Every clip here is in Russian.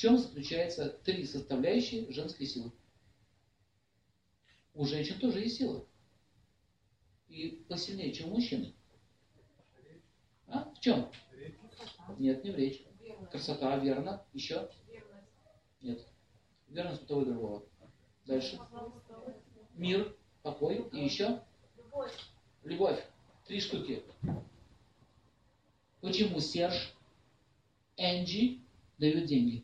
чем заключаются три составляющие женской силы? У женщин тоже есть сила. И посильнее, чем у мужчин. А? В чем? Нет, не в речи. Красота, верно. Еще? Нет. Верность у того и другого. Дальше. Мир, покой. И еще? Любовь. Любовь. Три штуки. Почему Серж, Энджи дают деньги?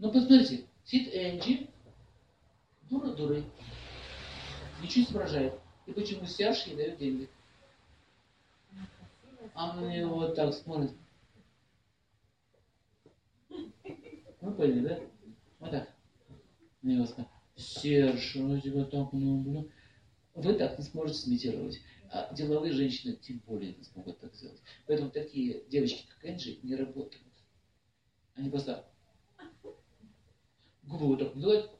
Ну, посмотрите, сидит Энджи, дура дурой, ничего не соображает. И почему Серж ей дает деньги? А на него вот так смотрит. Вы поняли, да? Вот так. На него смотрит. Серж, ну тебя так не люблю. Вы так не сможете сымитировать. А деловые женщины тем более не смогут так сделать. Поэтому такие девочки, как Энджи, не работают. Они просто губы вот так делают,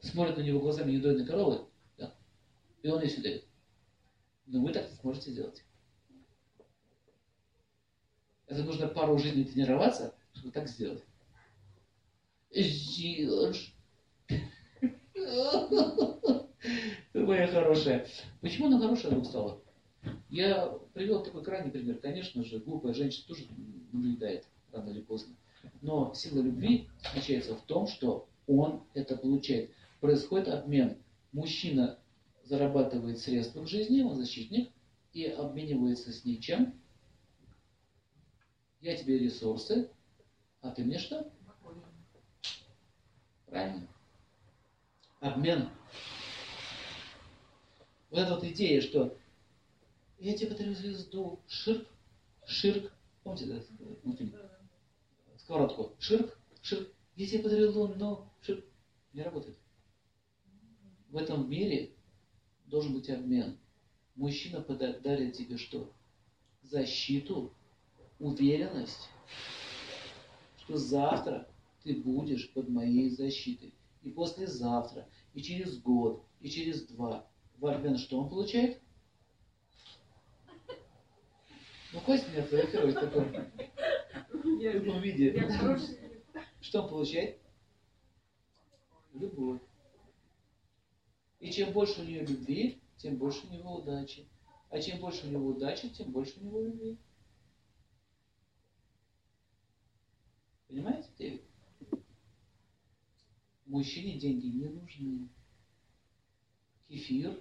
смотрят на него глазами недойной коровы, да, и он все дает. Но вы так не сможете сделать. Это нужно пару жизней тренироваться, чтобы так сделать. Зилж. Моя хорошая. Почему она хорошая вдруг стала? Я привел такой крайний пример. Конечно же, глупая женщина тоже наблюдает рано или поздно. Но сила любви заключается в том, что он это получает. Происходит обмен. Мужчина зарабатывает средства в жизни, он защитник, и обменивается с ней чем? Я тебе ресурсы, а ты мне что? Правильно. Обмен. Вот эта вот идея, что я тебе подарю звезду, ширк, ширк, помните, да, мультфильм? Сковородку, ширк, ширк, я тебе подарил луну, но ширк, не работает. В этом мире должен быть обмен. Мужчина подарит тебе что? Защиту, уверенность, что завтра ты будешь под моей защитой. И послезавтра, и через год, и через два. В обмен что он получает? Ну, Костя фотографирует в таком, в таком виде. Что он получает? Любовь. И чем больше у нее любви, тем больше у него удачи. А чем больше у него удачи, тем больше у него любви. Понимаете, Дэвид? Мужчине деньги не нужны. Кефир,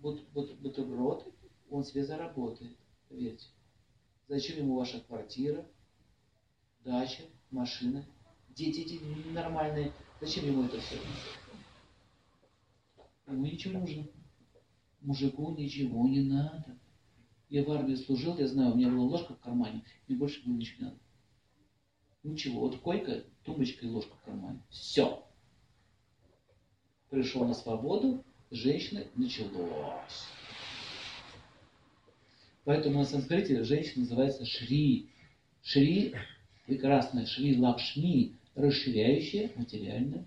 бут, бут, бутерброд, он себе заработает, поверьте. Зачем ему ваша квартира, дача, машина, дети эти нормальные? Зачем ему это все? Ему ничего нужно. Мужику ничего не надо. Я в армии служил, я знаю, у меня была ложка в кармане, мне больше было ничего не надо. Ничего, вот койка, тумбочка и ложка в кармане. Все. Пришел на свободу, женщина началось. Поэтому на санскрите женщина называется Шри. Шри, прекрасная Шри Лакшми, расширяющая материальное